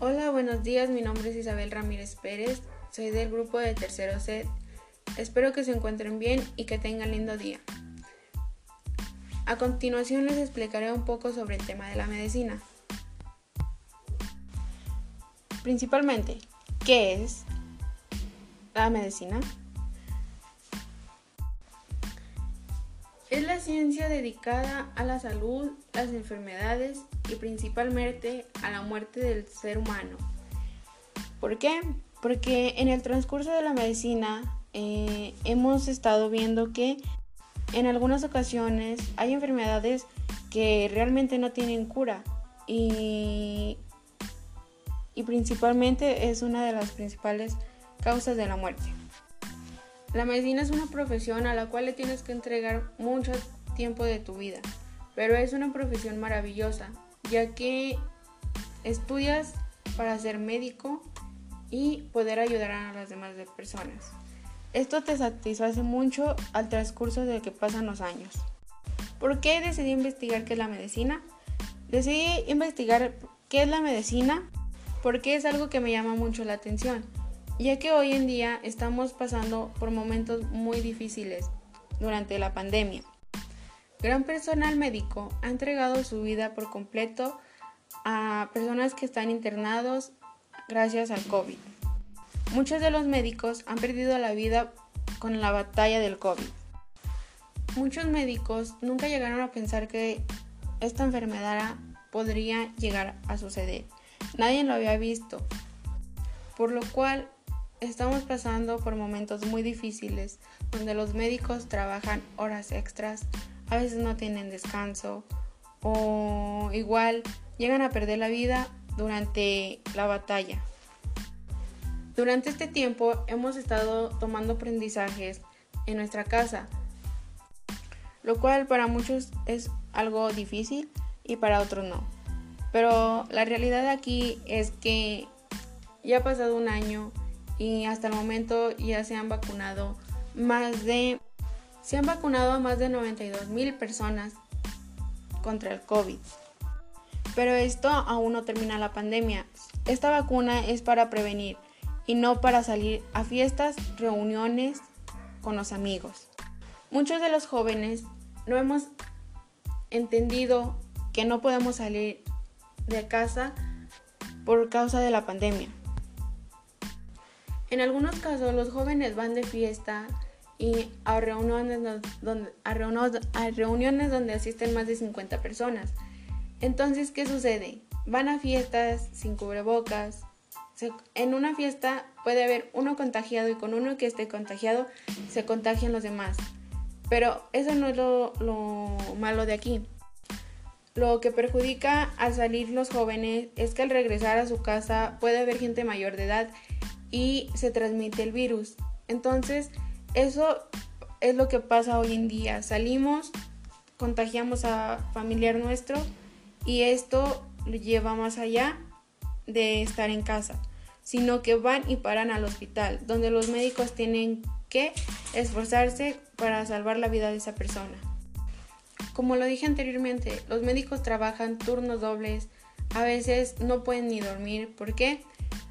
Hola, buenos días. Mi nombre es Isabel Ramírez Pérez. Soy del grupo de tercero C. Espero que se encuentren bien y que tengan lindo día. A continuación les explicaré un poco sobre el tema de la medicina. Principalmente, ¿qué es la medicina? Es la ciencia dedicada a la salud, las enfermedades y principalmente a la muerte del ser humano. ¿Por qué? Porque en el transcurso de la medicina eh, hemos estado viendo que en algunas ocasiones hay enfermedades que realmente no tienen cura y, y principalmente es una de las principales causas de la muerte. La medicina es una profesión a la cual le tienes que entregar mucho tiempo de tu vida, pero es una profesión maravillosa, ya que estudias para ser médico y poder ayudar a las demás personas. Esto te satisface mucho al transcurso de que pasan los años. ¿Por qué decidí investigar qué es la medicina? Decidí investigar qué es la medicina porque es algo que me llama mucho la atención ya que hoy en día estamos pasando por momentos muy difíciles durante la pandemia. Gran personal médico ha entregado su vida por completo a personas que están internados gracias al COVID. Muchos de los médicos han perdido la vida con la batalla del COVID. Muchos médicos nunca llegaron a pensar que esta enfermedad podría llegar a suceder. Nadie lo había visto, por lo cual Estamos pasando por momentos muy difíciles donde los médicos trabajan horas extras, a veces no tienen descanso o igual llegan a perder la vida durante la batalla. Durante este tiempo hemos estado tomando aprendizajes en nuestra casa, lo cual para muchos es algo difícil y para otros no. Pero la realidad aquí es que ya ha pasado un año y hasta el momento ya se han vacunado más de se han vacunado a más de 92 mil personas contra el COVID. Pero esto aún no termina la pandemia. Esta vacuna es para prevenir y no para salir a fiestas, reuniones con los amigos. Muchos de los jóvenes no hemos entendido que no podemos salir de casa por causa de la pandemia. En algunos casos los jóvenes van de fiesta y a reuniones donde, asisten más de 50 personas. Entonces, ¿qué sucede? Van a fiestas sin cubrebocas. en una fiesta puede haber uno contagiado y con uno que esté contagiado se contagian los demás. Pero eso no es lo malo de aquí. Lo que perjudica al salir los jóvenes es que al regresar a su casa puede haber gente mayor de edad y se transmite el virus. Entonces, eso es lo que pasa hoy en día. Salimos, contagiamos a familiar nuestro y esto lo lleva más allá de estar en casa, sino que van y paran al hospital, donde los médicos tienen que esforzarse para salvar la vida de esa persona. Como lo dije anteriormente, los médicos trabajan turnos dobles, a veces no pueden ni dormir. ¿Por qué?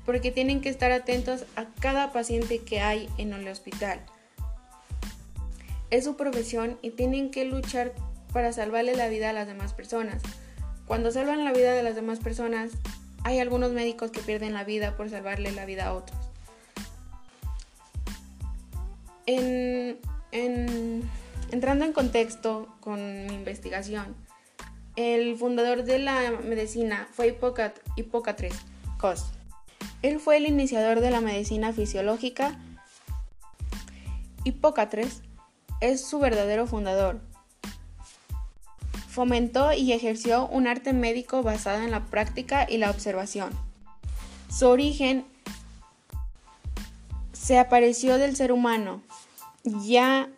Porque tienen que estar atentos a cada paciente que hay en el hospital. Es su profesión y tienen que luchar para salvarle la vida a las demás personas. Cuando salvan la vida de las demás personas, hay algunos médicos que pierden la vida por salvarle la vida a otros. entrando en contexto con mi investigación, el fundador de la medicina fue Hipócrates Cos. Él fue el iniciador de la medicina fisiológica. Hipócrates es su verdadero fundador. Fomentó y ejerció un arte médico basado en la práctica y la observación. Su origen se apareció del ser humano. Ya,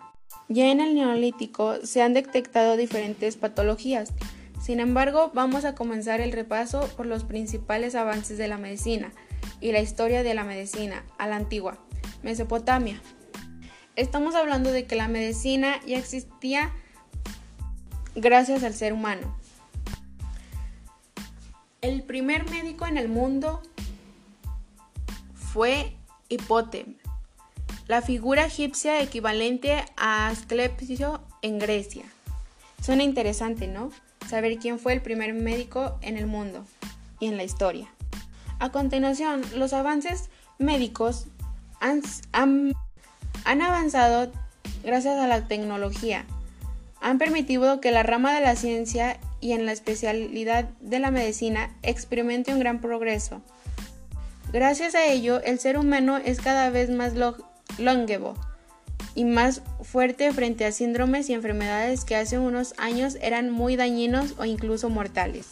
ya en el neolítico se han detectado diferentes patologías. Sin embargo, vamos a comenzar el repaso por los principales avances de la medicina y la historia de la medicina a la antigua Mesopotamia. Estamos hablando de que la medicina ya existía gracias al ser humano. El primer médico en el mundo fue Hipótem, la figura egipcia equivalente a Asclepio en Grecia. Suena interesante, ¿no? Saber quién fue el primer médico en el mundo y en la historia. A continuación, los avances médicos han, han avanzado gracias a la tecnología. Han permitido que la rama de la ciencia y en la especialidad de la medicina experimente un gran progreso. Gracias a ello, el ser humano es cada vez más longevo y más fuerte frente a síndromes y enfermedades que hace unos años eran muy dañinos o incluso mortales.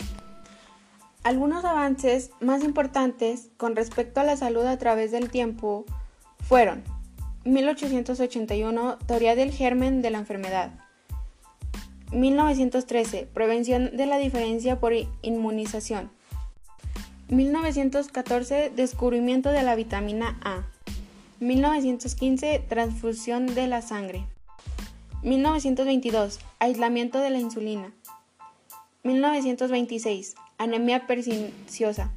Algunos avances más importantes con respecto a la salud a través del tiempo fueron 1881 Teoría del germen de la enfermedad 1913 Prevención de la diferencia por inmunización 1914 Descubrimiento de la vitamina A. 1915 Transfusión de la sangre. 1922 Aislamiento de la insulina. 1926 Anemia perniciosa.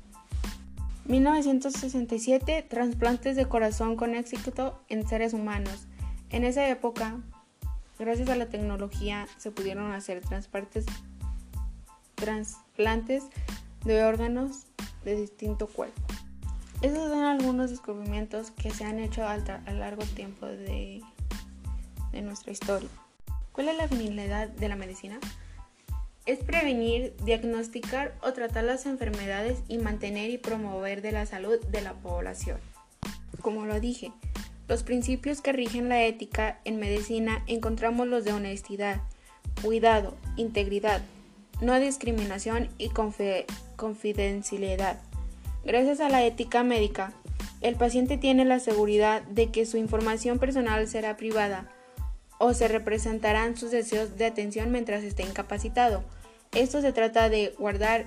1967 Trasplantes de corazón con éxito en seres humanos. En esa época, gracias a la tecnología, se pudieron hacer trasplantes, de órganos de distinto cuerpo. Esos son algunos descubrimientos que se han hecho a, largo tiempo de, de nuestra historia. ¿Cuál es la finalidad de la medicina? Es prevenir, diagnosticar o tratar las enfermedades y mantener y promover de la salud de la población. Como lo dije, los principios que rigen la ética en medicina encontramos los de honestidad, cuidado, integridad, no discriminación y confidencialidad. Gracias a la ética médica, el paciente tiene la seguridad de que su información personal será privada o se representarán sus deseos de atención mientras esté incapacitado. Esto se trata de guardar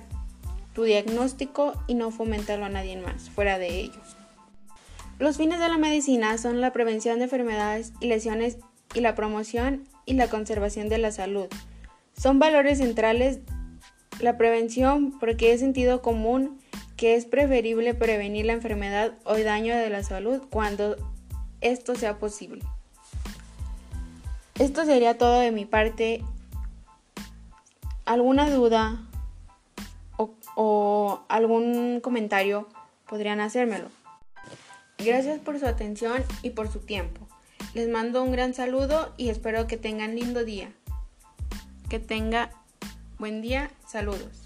tu diagnóstico y no fomentarlo a nadie más fuera de ellos. Los fines de la medicina son la prevención de enfermedades y lesiones y la promoción y la conservación de la salud. Son valores centrales la prevención porque es sentido común que es preferible prevenir la enfermedad o daño de la salud cuando esto sea posible. Esto sería todo de mi parte. ¿Alguna duda o, algún comentario podrían hacérmelo? Gracias por su atención y por su tiempo. Les mando un gran saludo y espero que tengan lindo día. Que tenga buen día. Saludos.